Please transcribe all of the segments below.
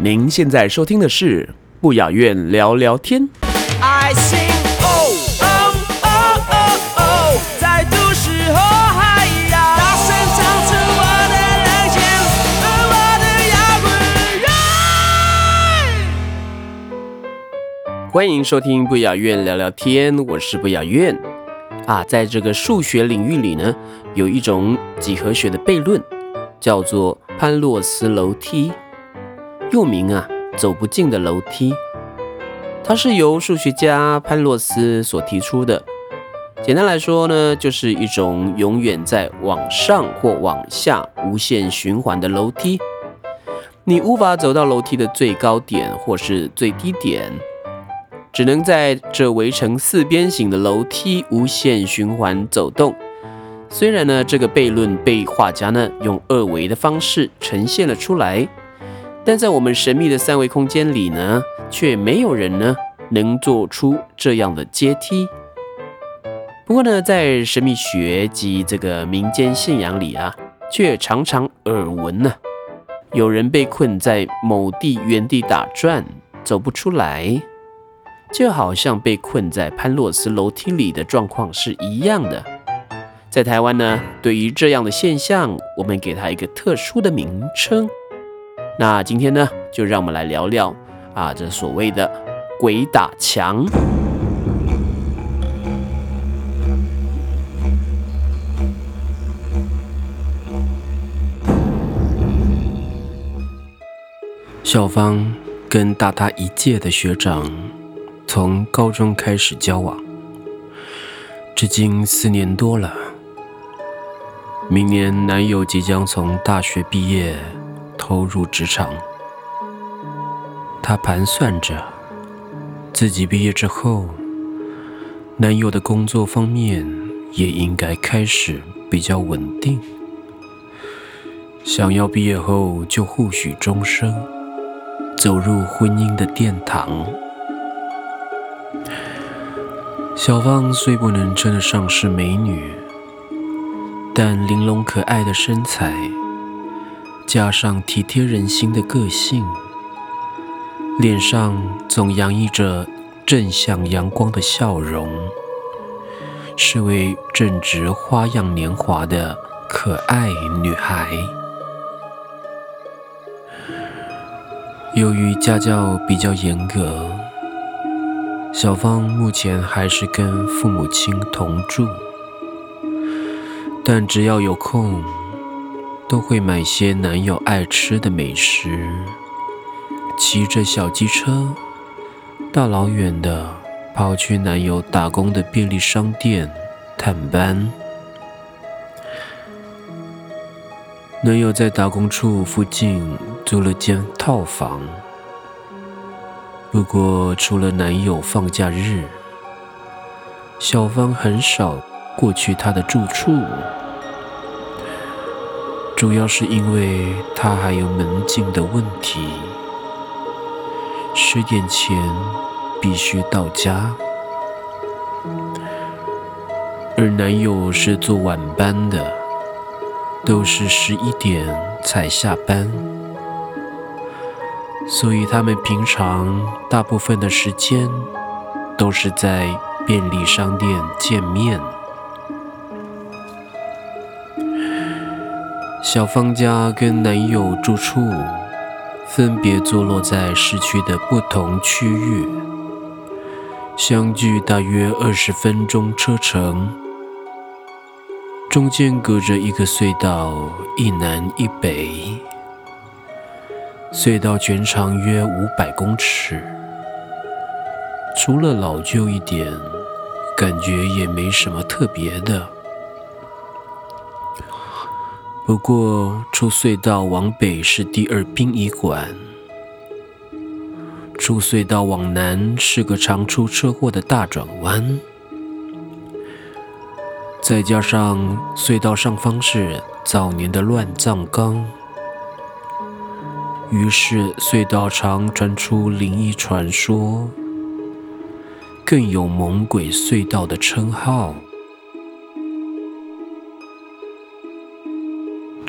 您现在收听的是不雅院聊聊天。I sing oh oh oh oh oh，在都市后海洋，大声唱出我的热情和我的摇滚乐。欢迎收听不雅院聊聊天，我是不雅院啊。在这个数学领域里呢，有一种几何学的悖论，叫做潘洛斯楼梯。又名啊，走不尽的楼梯，它是由数学家潘洛斯所提出的。简单来说呢，就是一种永远在往上或往下无限循环的楼梯。你无法走到楼梯的最高点或是最低点，只能在这围成四边形的楼梯无限循环走动。虽然呢，这个悖论被画家呢用二维的方式呈现了出来。但在我们神秘的三维空间里呢，却没有人呢能做出这样的阶梯。不过呢，在神秘学及这个民间信仰里啊，却常常耳闻呢，有人被困在某地原地打转，走不出来，就好像被困在潘洛斯楼梯里的状况是一样的。在台湾呢，对于这样的现象，我们给它一个特殊的名称。那今天呢，就让我们来聊聊啊，这所谓的鬼打墙。小芳跟大她一届的学长，从高中开始交往，至今四年多了。明年男友即将从大学毕业。投入职场，她盘算着自己毕业之后，男友的工作方面也应该开始比较稳定，想要毕业后就互许终生，走入婚姻的殿堂。小芳虽不能称得上是美女，但玲珑可爱的身材。加上体贴人心的个性，脸上总洋溢着正向阳光的笑容，是位正值花样年华的可爱女孩。由于家教比较严格，小芳目前还是跟父母亲同住，但只要有空。都会买些男友爱吃的美食，骑着小机车，大老远的跑去男友打工的便利商店探班。男友在打工处附近租了间套房，不过除了男友放假日，小芳很少过去他的住处。主要是因为他还有门禁的问题，十点前必须到家，而男友是做晚班的，都是十一点才下班，所以他们平常大部分的时间都是在便利商店见面。小芳家跟男友住处分别坐落在市区的不同区域，相距大约二十分钟车程，中间隔着一个隧道，一南一北。隧道全长约五百公尺，除了老旧一点，感觉也没什么特别的。不过出隧道往北是第二殡仪馆，出隧道往南是个常出车祸的大转弯，再加上隧道上方是早年的乱葬岗，于是隧道常传出灵异传说，更有“猛鬼隧道”的称号。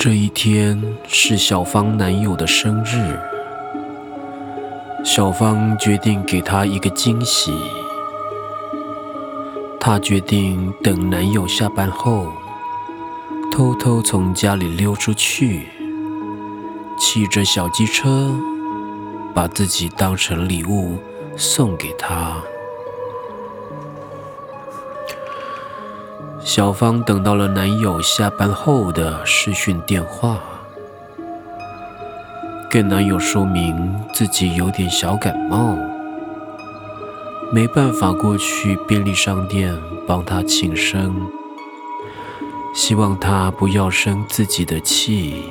这一天是小芳男友的生日，小芳决定给他一个惊喜。她决定等男友下班后，偷偷从家里溜出去，骑着小机车，把自己当成礼物送给他。小芳等到了男友下班后的视讯电话，跟男友说明自己有点小感冒，没办法过去便利商店帮他庆生，希望他不要生自己的气。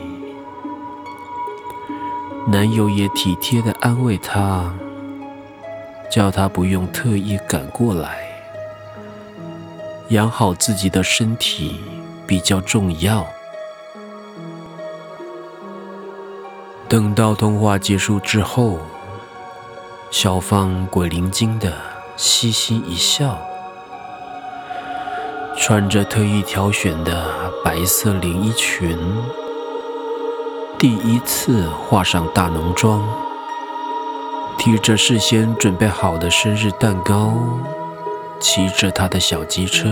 男友也体贴的安慰她，叫她不用特意赶过来。养好自己的身体比较重要。等到通话结束之后，小芳鬼灵精的嘻嘻一笑，穿着特意挑选的白色连衣裙，第一次化上大浓妆，提着事先准备好的生日蛋糕。骑着他的小机车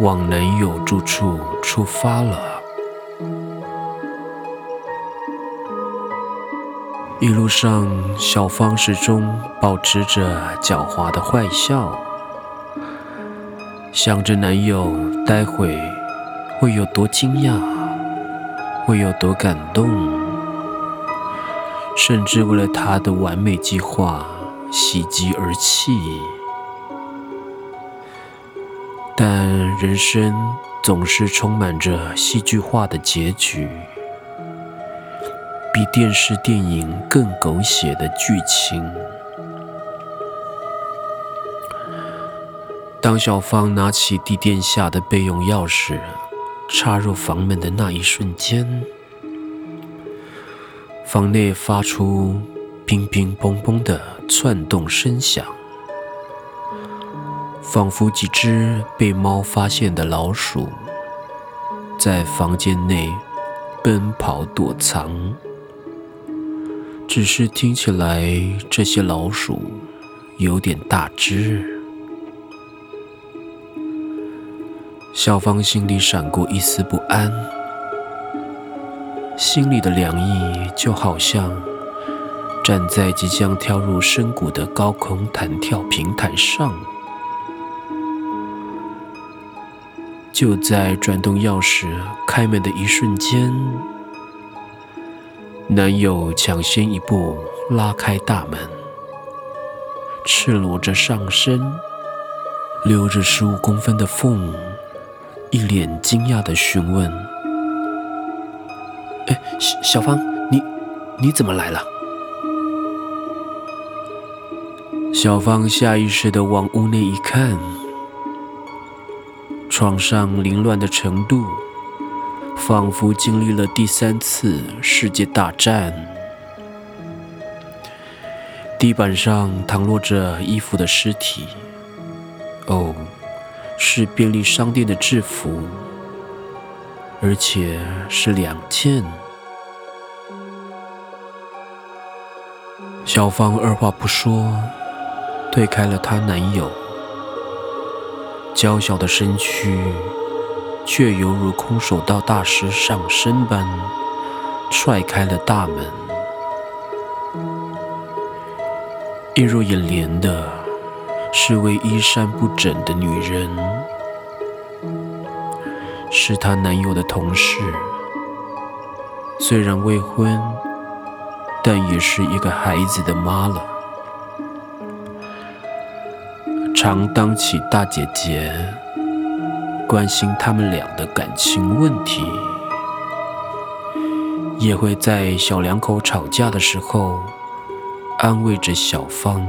往男友住处出发了。一路上，小芳始终保持着狡猾的坏笑，想着男友待会会有多惊讶，会有多感动，甚至为了他的完美计划喜极而泣。但人生总是充满着戏剧化的结局，比电视电影更狗血的剧情。当小芳拿起地垫下的备用钥匙，插入房门的那一瞬间，房内发出乒乒乓乓的窜动声响。仿佛几只被猫发现的老鼠，在房间内奔跑躲藏。只是听起来，这些老鼠有点大只。小芳心里闪过一丝不安，心里的凉意就好像站在即将跳入深谷的高空弹跳平台上。就在转动钥匙开门的一瞬间，男友抢先一步拉开大门，赤裸着上身，留着十五公分的缝，一脸惊讶的询问：“哎，小小芳，你你怎么来了？”小芳下意识的往屋内一看。床上凌乱的程度，仿佛经历了第三次世界大战。地板上躺落着衣服的尸体，哦，是便利商店的制服，而且是两件。小芳二话不说，推开了她男友。娇小的身躯，却犹如空手道大师上身般踹开了大门。映入眼帘的是位衣衫不整的女人，是她男友的同事。虽然未婚，但也是一个孩子的妈了。常当起大姐姐，关心他们俩的感情问题。也会在小两口吵架的时候安慰着小芳。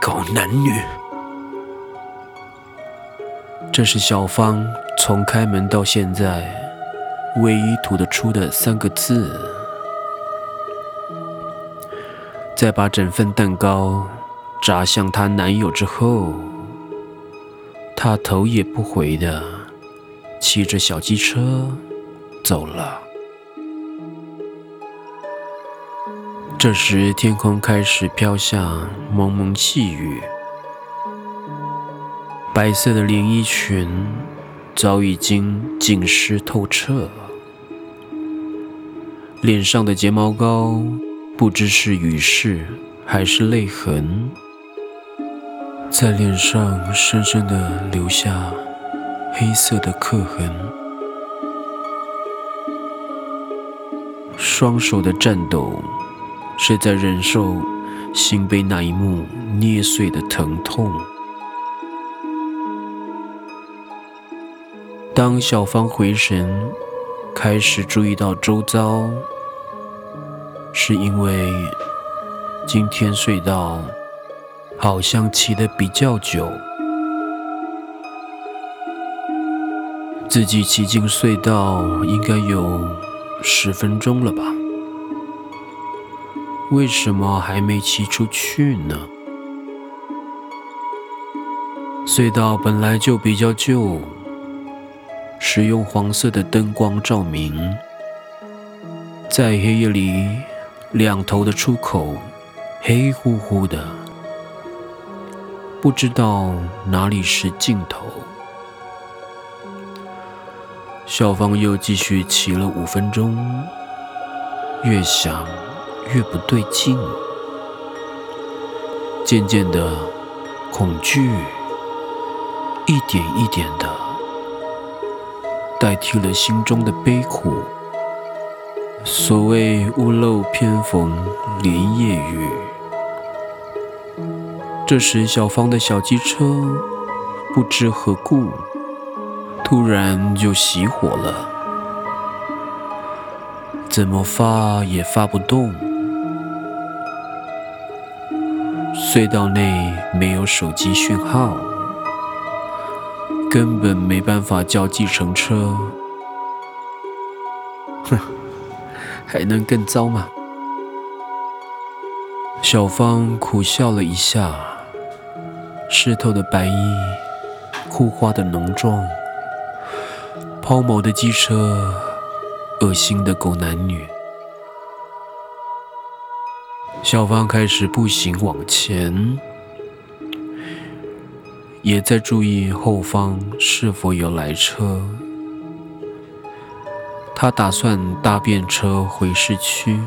狗男女，这是小芳从开门到现在唯一吐得出的三个字。再把整份蛋糕砸向她男友之后，她头也不回的骑着小机车走了。这时，天空开始飘下蒙蒙细雨，白色的连衣裙早已经浸湿透彻，脸上的睫毛膏不知是雨势还是泪痕，在脸上深深的留下黑色的刻痕，双手的颤抖。是在忍受心被那一幕捏碎的疼痛。当小芳回神，开始注意到周遭，是因为今天隧道好像骑得比较久，自己骑进隧道应该有十分钟了吧。为什么还没骑出去呢？隧道本来就比较旧，使用黄色的灯光照明，在黑夜里，两头的出口黑乎乎的，不知道哪里是尽头。小芳又继续骑了五分钟，越想。越不对劲，渐渐的，恐惧一点一点的代替了心中的悲苦。所谓屋漏偏逢连夜雨，这时小芳的小机车不知何故，突然就熄火了，怎么发也发不动。隧道内没有手机讯号，根本没办法叫计程车。哼，还能更糟吗？小芳苦笑了一下，湿透的白衣，枯花的浓妆，抛锚的机车，恶心的狗男女。小芳开始步行往前，也在注意后方是否有来车。她打算搭便车回市区，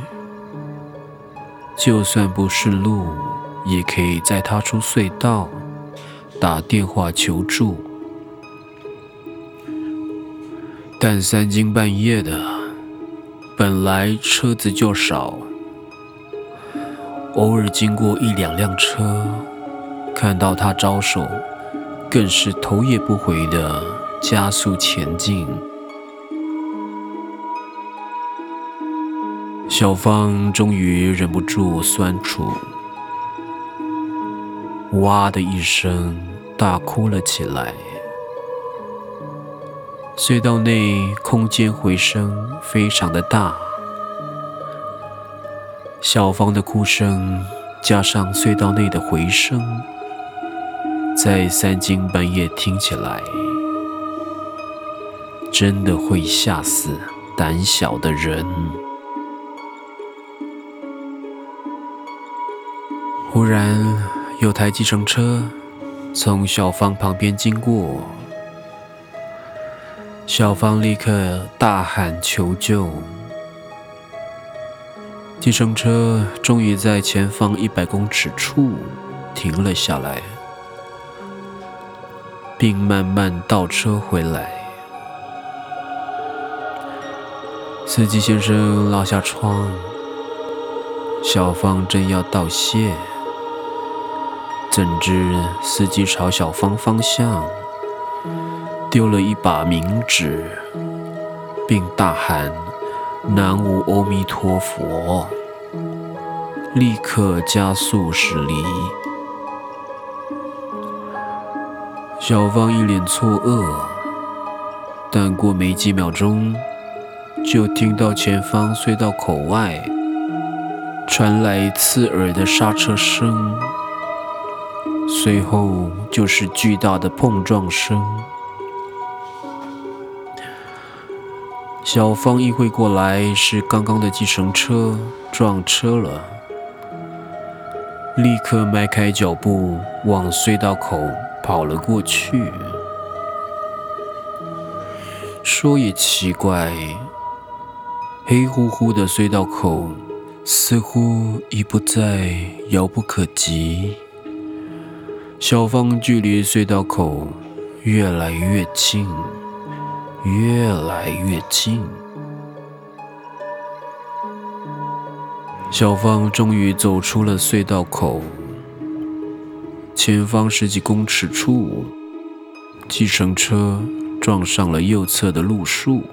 就算不顺路，也可以在他出隧道打电话求助。但三更半夜的，本来车子就少。偶尔经过一两辆车，看到他招手，更是头也不回的加速前进。小芳终于忍不住酸楚，哇的一声大哭了起来。隧道内空间回声非常的大。小芳的哭声加上隧道内的回声，在三更半夜听起来，真的会吓死胆小的人。忽然，有台计程车从小芳旁边经过，小芳立刻大喊求救。计程车终于在前方一百公尺处停了下来，并慢慢倒车回来。司机先生拉下窗，小芳正要道谢，怎知司机朝小芳方向丢了一把冥纸，并大喊“南无阿弥陀佛”，立刻加速驶离。小芳一脸错愕，但过没几秒钟，就听到前方隧道口外传来刺耳的刹车声，随后就是巨大的碰撞声。小芳意会过来，是刚刚的计程车撞车了，立刻迈开脚步往隧道口。跑了过去。说也奇怪，黑乎乎的隧道口似乎已不再遥不可及。小芳距离隧道口越来越近，越来越近。小芳终于走出了隧道口。前方十几公尺处，计程车撞上了右侧的路树，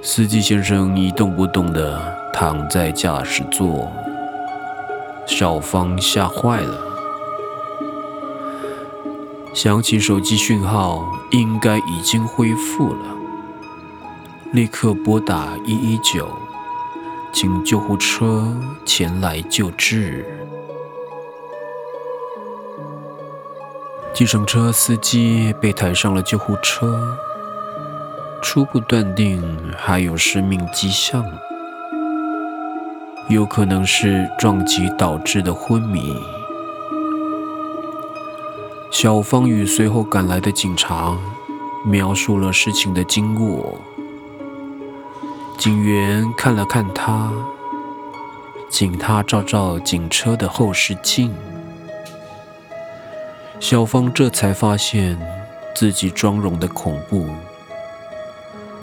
司机先生一动不动地躺在驾驶座。小芳吓坏了，想起手机讯号应该已经恢复了，立刻拨打一一九，请救护车前来救治。计程车司机被抬上了救护车，初步断定还有生命迹象，有可能是撞击导致的昏迷。小芳与随后赶来的警察描述了事情的经过。警员看了看他，请他照照警车的后视镜。小芳这才发现自己妆容的恐怖，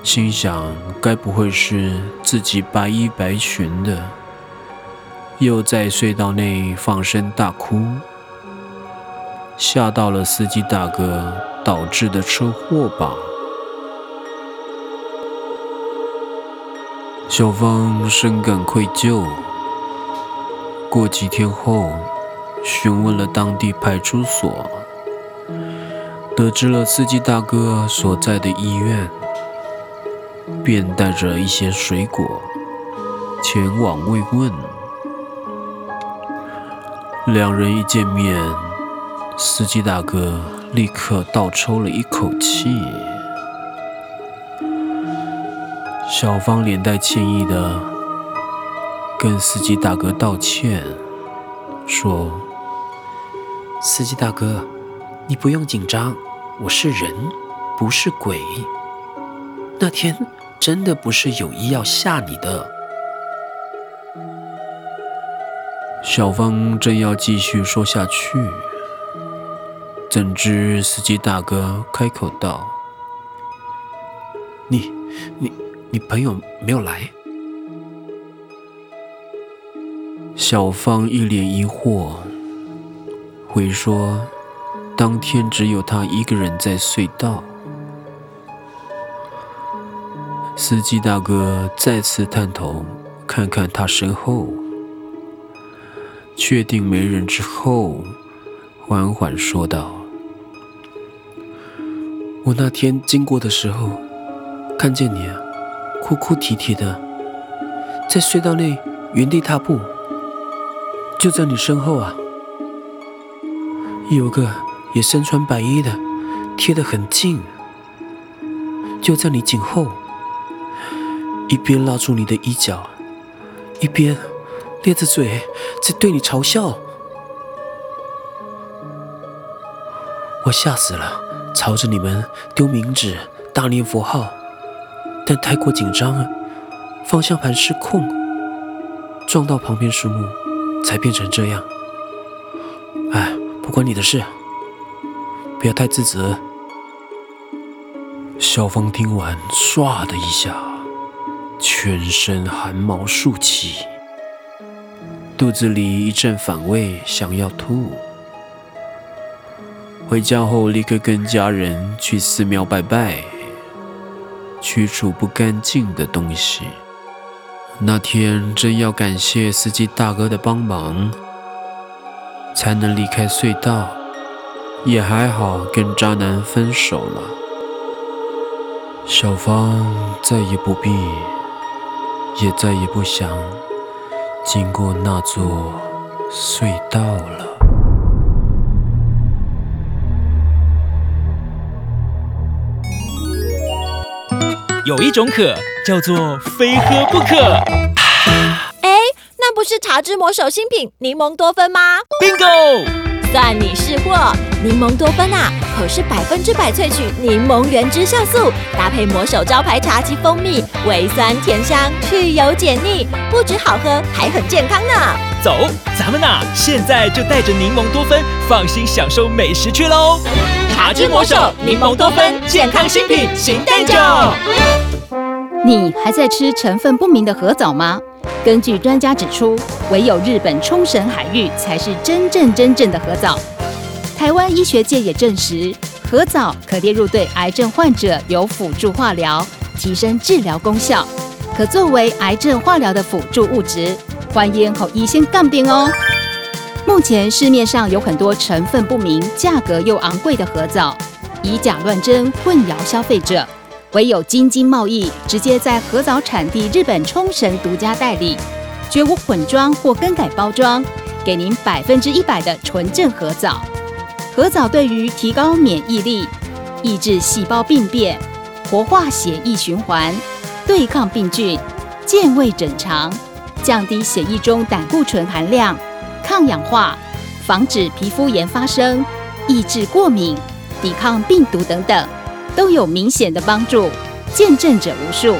心想：该不会是自己白衣白裙的，又在隧道内放声大哭，吓到了司机大哥导致的车祸吧？小芳深感愧疚。过几天后。询问了当地派出所，得知了司机大哥所在的医院，便带着一些水果前往慰问。两人一见面，司机大哥立刻倒抽了一口气。小芳连带歉意的跟司机大哥道歉，说。司机大哥，你不用紧张，我是人，不是鬼。那天真的不是有意要吓你的。小芳正要继续说下去，怎知司机大哥开口道：“你、你、你朋友没有来？”小芳一脸疑惑。回说，当天只有他一个人在隧道。司机大哥再次探头看看他身后，确定没人之后，缓缓说道：“我那天经过的时候，看见你啊哭哭啼啼的，在隧道内原地踏步，就在你身后啊。”有个也身穿白衣的，贴得很近，就在你颈后，一边拉住你的衣角，一边咧着嘴在对你嘲笑。我吓死了，朝着你们丢冥纸、大念佛号，但太过紧张了，方向盘失控，撞到旁边树木，才变成这样。哎。不关你的事，不要太自责。小芳听完，唰的一下，全身汗毛竖起，肚子里一阵反胃，想要吐。回家后，立刻跟家人去寺庙拜拜，驱除不干净的东西。那天真要感谢司机大哥的帮忙，才能离开隧道。也还好，跟渣男分手了。小芳再也不必，也再也不想经过那座隧道了。有一种渴叫做非喝不可。哎，那不是茶之魔手新品柠檬多酚吗 Bingo！算你识货，柠檬多酚啊，可是百分之百萃取柠檬原汁酵素，搭配魔手招牌茶及蜂蜜，微酸甜香，去油解腻，不止好喝，还很健康呢。走，咱们呐，现在就带着柠檬多酚，放心享受美食去喽！茶之魔手柠檬多酚，健康新品新蛋酒。你还在吃成分不明的核藻吗？根据专家指出，唯有日本冲绳海域才是真正真正的核藻。台湾医学界也证实，核藻可列入对癌症患者有辅助化疗，提升治疗功效，可作为癌症化疗的辅助物质。欢迎后医先杠定哦。目前市面上有很多成分不明、价格又昂贵的核枣，以假乱真，混淆消费者。唯有京津贸易直接在核枣产地日本冲绳独家代理，绝无混装或更改包装，给您百分之一百的纯正核枣。核枣对于提高免疫力、抑制细胞病变、活化血液循环、对抗病菌、健胃整肠、降低血液中胆固醇含量、抗氧化、防止皮肤炎发生、抑制过敏、抵抗病毒等等。都有明显的帮助，见证者无数。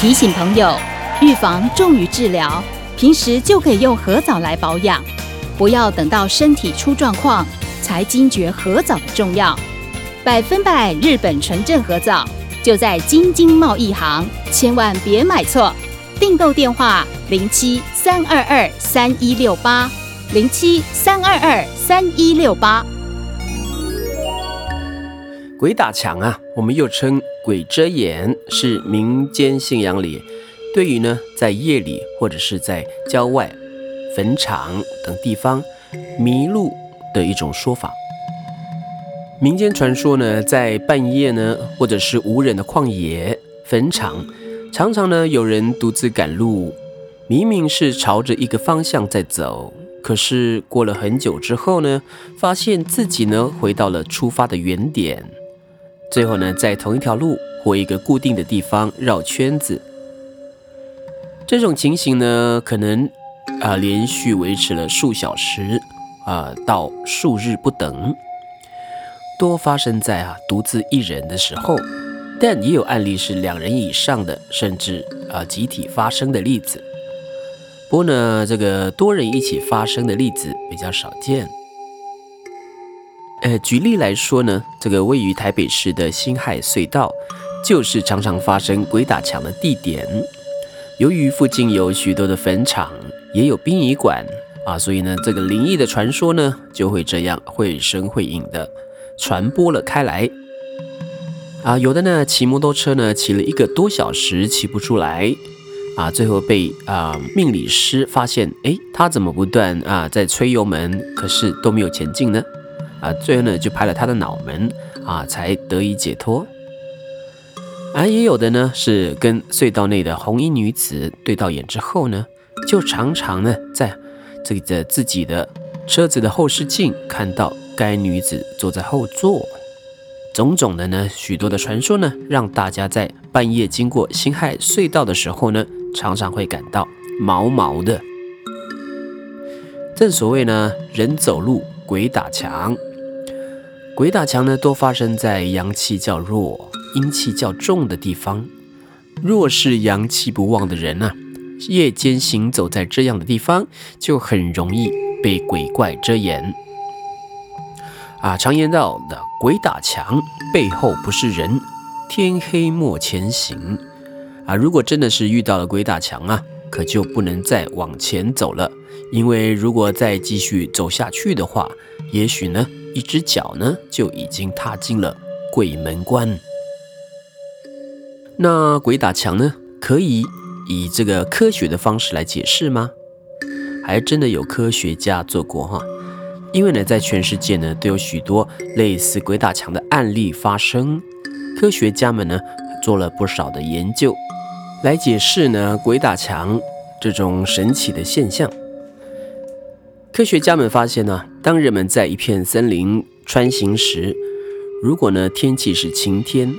提醒朋友，预防重于治疗，平时就可以用核藻来保养，不要等到身体出状况才惊觉核藻的重要。百分百日本纯正核藻就在京津贸易行，千万别买错。订购电话：零七三二二三一六八零七三二二三一六八。鬼打墙啊，我们又称鬼遮眼，是民间信仰里对于呢在夜里或者是在郊外、坟场等地方迷路的一种说法。民间传说呢，在半夜呢，或者是无人的旷野、坟场，常常呢有人独自赶路，明明是朝着一个方向在走，可是过了很久之后呢，发现自己呢回到了出发的原点。最后呢，在同一条路或一个固定的地方绕圈子，这种情形呢，可能啊连续维持了数小时啊到数日不等，多发生在啊独自一人的时候，但也有案例是两人以上的，甚至啊集体发生的例子。不过呢，这个多人一起发生的例子比较少见。呃，举例来说呢，这个位于台北市的辛亥隧道，就是常常发生鬼打墙的地点。由于附近有许多的坟场，也有殡仪馆啊，所以呢，这个灵异的传说呢，就会这样绘声绘影的传播了开来。啊，有的呢，骑摩托车呢，骑了一个多小时骑不出来，啊，最后被啊命理师发现，哎，他怎么不断啊在吹油门，可是都没有前进呢？啊，最后呢就拍了他的脑门啊，才得以解脱。而也有的呢是跟隧道内的红衣女子对到眼之后呢，就常常呢在这个自己的车子的后视镜看到该女子坐在后座。种种的呢许多的传说呢，让大家在半夜经过辛亥隧道的时候呢，常常会感到毛毛的。正所谓呢，人走路鬼打墙。鬼打墙呢，多发生在阳气较弱、阴气较重的地方。若是阳气不旺的人呢，夜间行走在这样的地方，就很容易被鬼怪遮掩。啊，常言道的“鬼打墙，背后不是人，天黑莫前行”。啊，如果真的是遇到了鬼打墙啊，可就不能再往前走了，因为如果再继续走下去的话，也许呢。一只脚呢就已经踏进了鬼门关。那鬼打墙呢？可以以这个科学的方式来解释吗？还真的有科学家做过哈。因为呢，在全世界呢，都有许多类似鬼打墙的案例发生。科学家们呢，做了不少的研究，来解释呢鬼打墙这种神奇的现象。科学家们发现呢，当人们在一片森林穿行时，如果呢天气是晴天，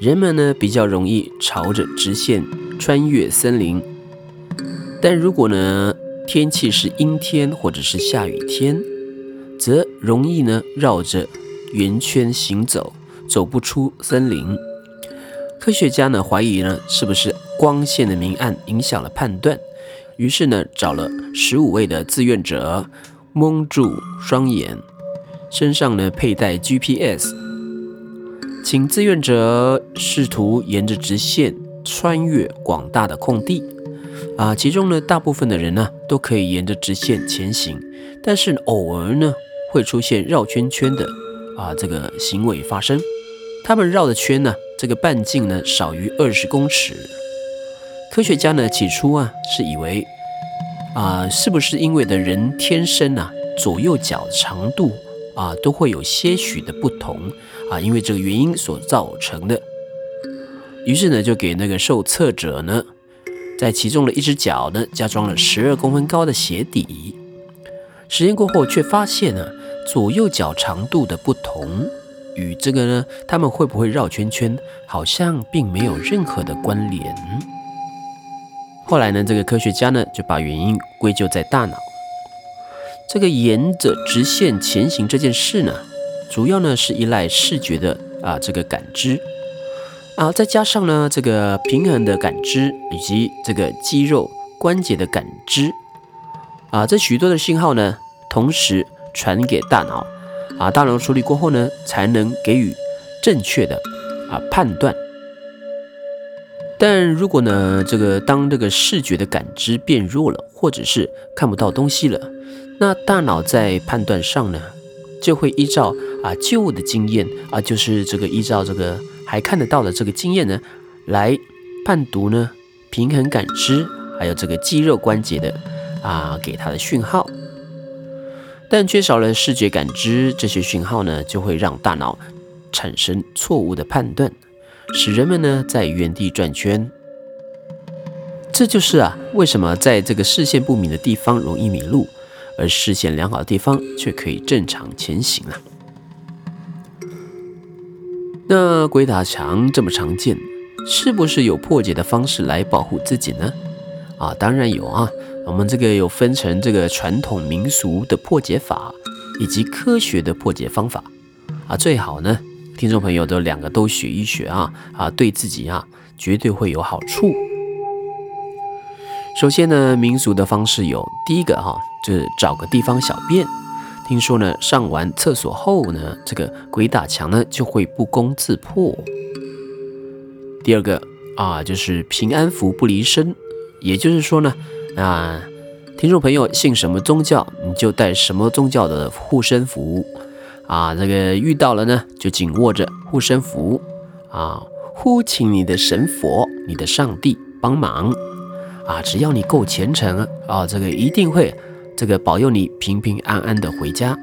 人们呢比较容易朝着直线穿越森林；但如果呢天气是阴天或者是下雨天，则容易呢绕着圆圈行走，走不出森林。科学家呢怀疑呢是不是光线的明暗影响了判断，于是呢找了十五位的志愿者，蒙住双眼，身上呢佩戴 GPS，请志愿者试图沿着直线穿越广大的空地。啊，其中呢大部分的人呢都可以沿着直线前行，但是偶尔呢。会出现绕圈圈的啊这个行为发生，他们绕的圈呢，这个半径呢少于二十公尺。科学家呢起初啊是以为啊是不是因为的人天生啊左右脚长度啊都会有些许的不同啊，因为这个原因所造成的。于是呢就给那个受测者呢在其中的一只脚呢加装了十二公分高的鞋底。实验过后却发现呢。左右脚长度的不同，与这个呢，他们会不会绕圈圈，好像并没有任何的关联。后来呢，这个科学家呢，就把原因归咎在大脑。这个沿着直线前行这件事呢，主要呢是依赖视觉的啊这个感知啊，再加上呢这个平衡的感知以及这个肌肉关节的感知啊，这许多的信号呢，同时。传给大脑，啊，大脑处理过后呢，才能给予正确的啊判断。但如果呢，这个当这个视觉的感知变弱了，或者是看不到东西了，那大脑在判断上呢，就会依照啊旧的经验啊，就是这个依照这个还看得到的这个经验呢，来判读呢平衡感知，还有这个肌肉关节的啊给它的讯号。但缺少了视觉感知，这些讯号呢，就会让大脑产生错误的判断，使人们呢在原地转圈。这就是啊，为什么在这个视线不明的地方容易迷路，而视线良好的地方却可以正常前行了。那鬼打墙这么常见，是不是有破解的方式来保护自己呢？啊，当然有啊。我们这个有分成这个传统民俗的破解法，以及科学的破解方法啊，最好呢，听众朋友都两个都学一学啊啊，对自己啊绝对会有好处。首先呢，民俗的方式有第一个哈，就是找个地方小便，听说呢，上完厕所后呢，这个鬼打墙呢就会不攻自破。第二个啊，就是平安符不离身，也就是说呢。那听众朋友信什么宗教，你就带什么宗教的护身符啊。这个遇到了呢，就紧握着护身符啊，呼请你的神佛、你的上帝帮忙啊。只要你够虔诚啊，这个一定会这个保佑你平平安安的回家。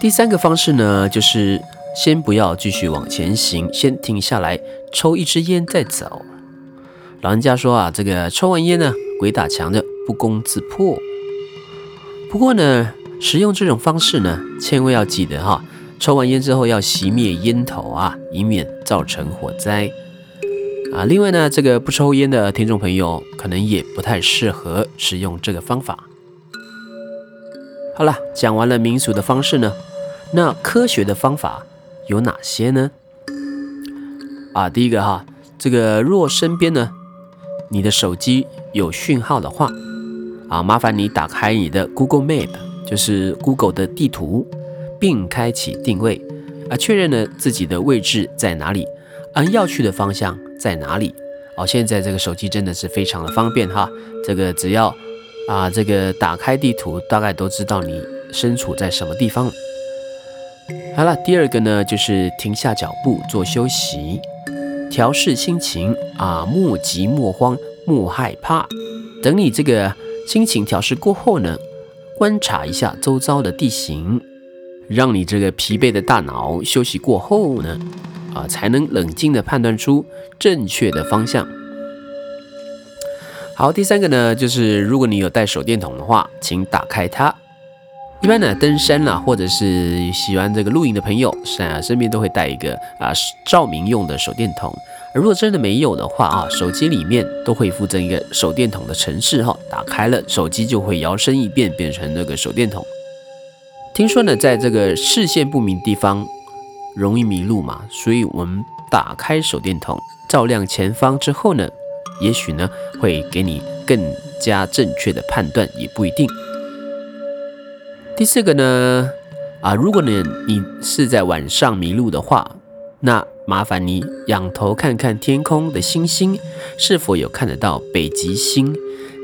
第三个方式呢，就是先不要继续往前行，先停下来抽一支烟再走。老人家说啊，这个抽完烟呢，鬼打墙的不攻自破。不过呢，使用这种方式呢，千万要记得哈，抽完烟之后要熄灭烟头啊，以免造成火灾啊。另外呢，这个不抽烟的听众朋友可能也不太适合使用这个方法。好了，讲完了民俗的方式呢，那科学的方法有哪些呢？啊，第一个哈，这个若身边呢。你的手机有讯号的话，啊，麻烦你打开你的 Google Map，就是 Google 的地图，并开启定位，啊，确认了自己的位置在哪里，按要去的方向在哪里。哦，现在这个手机真的是非常的方便哈，这个只要啊，这个打开地图，大概都知道你身处在什么地方。好了，第二个呢就是停下脚步做休息，调试心情啊，莫急莫慌莫害怕。等你这个心情调试过后呢，观察一下周遭的地形，让你这个疲惫的大脑休息过后呢，啊，才能冷静的判断出正确的方向。好，第三个呢，就是如果你有带手电筒的话，请打开它。一般呢，登山啦，或者是喜欢这个露营的朋友，身身边都会带一个啊照明用的手电筒。而如果真的没有的话啊，手机里面都会附赠一个手电筒的程式哈，打开了手机就会摇身一变变成那个手电筒。听说呢，在这个视线不明地方容易迷路嘛，所以我们打开手电筒照亮前方之后呢，也许呢会给你更加正确的判断，也不一定。第四个呢，啊，如果呢你是在晚上迷路的话，那麻烦你仰头看看天空的星星，是否有看得到北极星？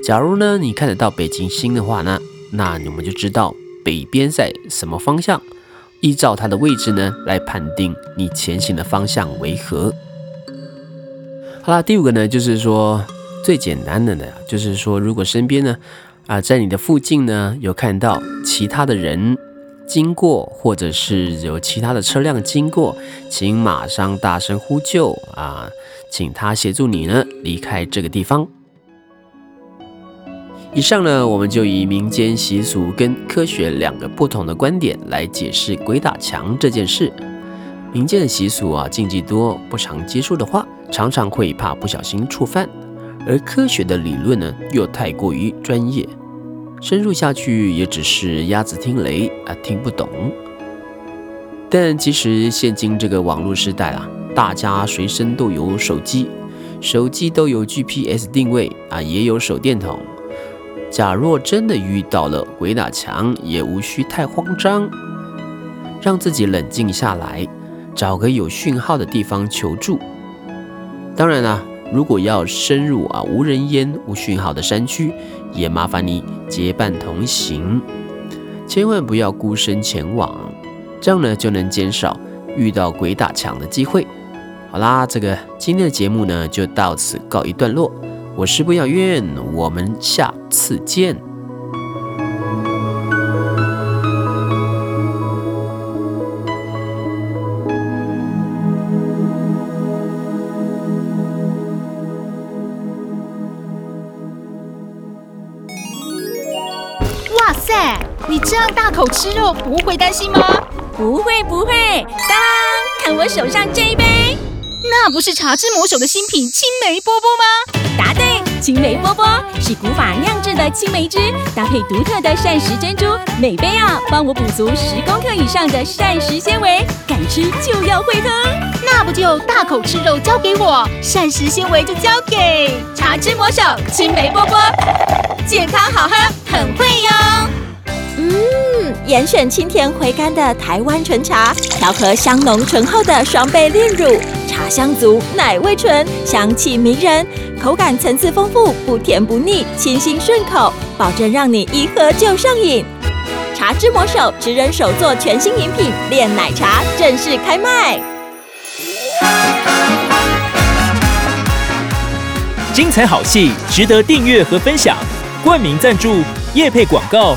假如呢你看得到北极星的话呢，那你们就知道北边在什么方向，依照它的位置呢来判定你前行的方向为何。好啦，第五个呢就是说最简单的呢，就是说如果身边呢。啊，在你的附近呢，有看到其他的人经过，或者是有其他的车辆经过，请马上大声呼救啊，请他协助你呢离开这个地方。以上呢，我们就以民间习俗跟科学两个不同的观点来解释鬼打墙这件事。民间的习俗啊，禁忌多，不常接触的话，常常会怕不小心触犯。而科学的理论呢，又太过于专业，深入下去也只是鸭子听雷啊，听不懂。但其实现今这个网络时代啊，大家随身都有手机，手机都有 GPS 定位啊，也有手电筒。假若真的遇到了鬼打墙，也无需太慌张，让自己冷静下来，找个有讯号的地方求助。当然啦。如果要深入啊无人烟、无讯号的山区，也麻烦你结伴同行，千万不要孤身前往，这样呢就能减少遇到鬼打墙的机会。好啦，这个今天的节目呢就到此告一段落，我是不要院，我们下次见。这样大口吃肉，不会担心吗？不会不会，当看我手上这一杯，那不是茶之魔手的新品青梅波波吗？答对，青梅波波是古法酿制的青梅汁，搭配独特的膳食珍珠，每杯啊帮我补足十公克以上的膳食纤维，敢吃就要会喝，那不就大口吃肉交给我，膳食纤维就交给茶之魔手青梅波波，健康好喝，很会哟。嗯，严选清甜回甘的台湾纯茶，调和香浓醇厚的双倍炼乳，茶香足，奶味纯，香气迷人，口感层次丰富，不甜不腻，清新顺口，保证让你一喝就上瘾。茶之魔手直人手做全新饮品炼奶茶正式开卖，精彩好戏值得订阅和分享，冠名赞助，夜配广告。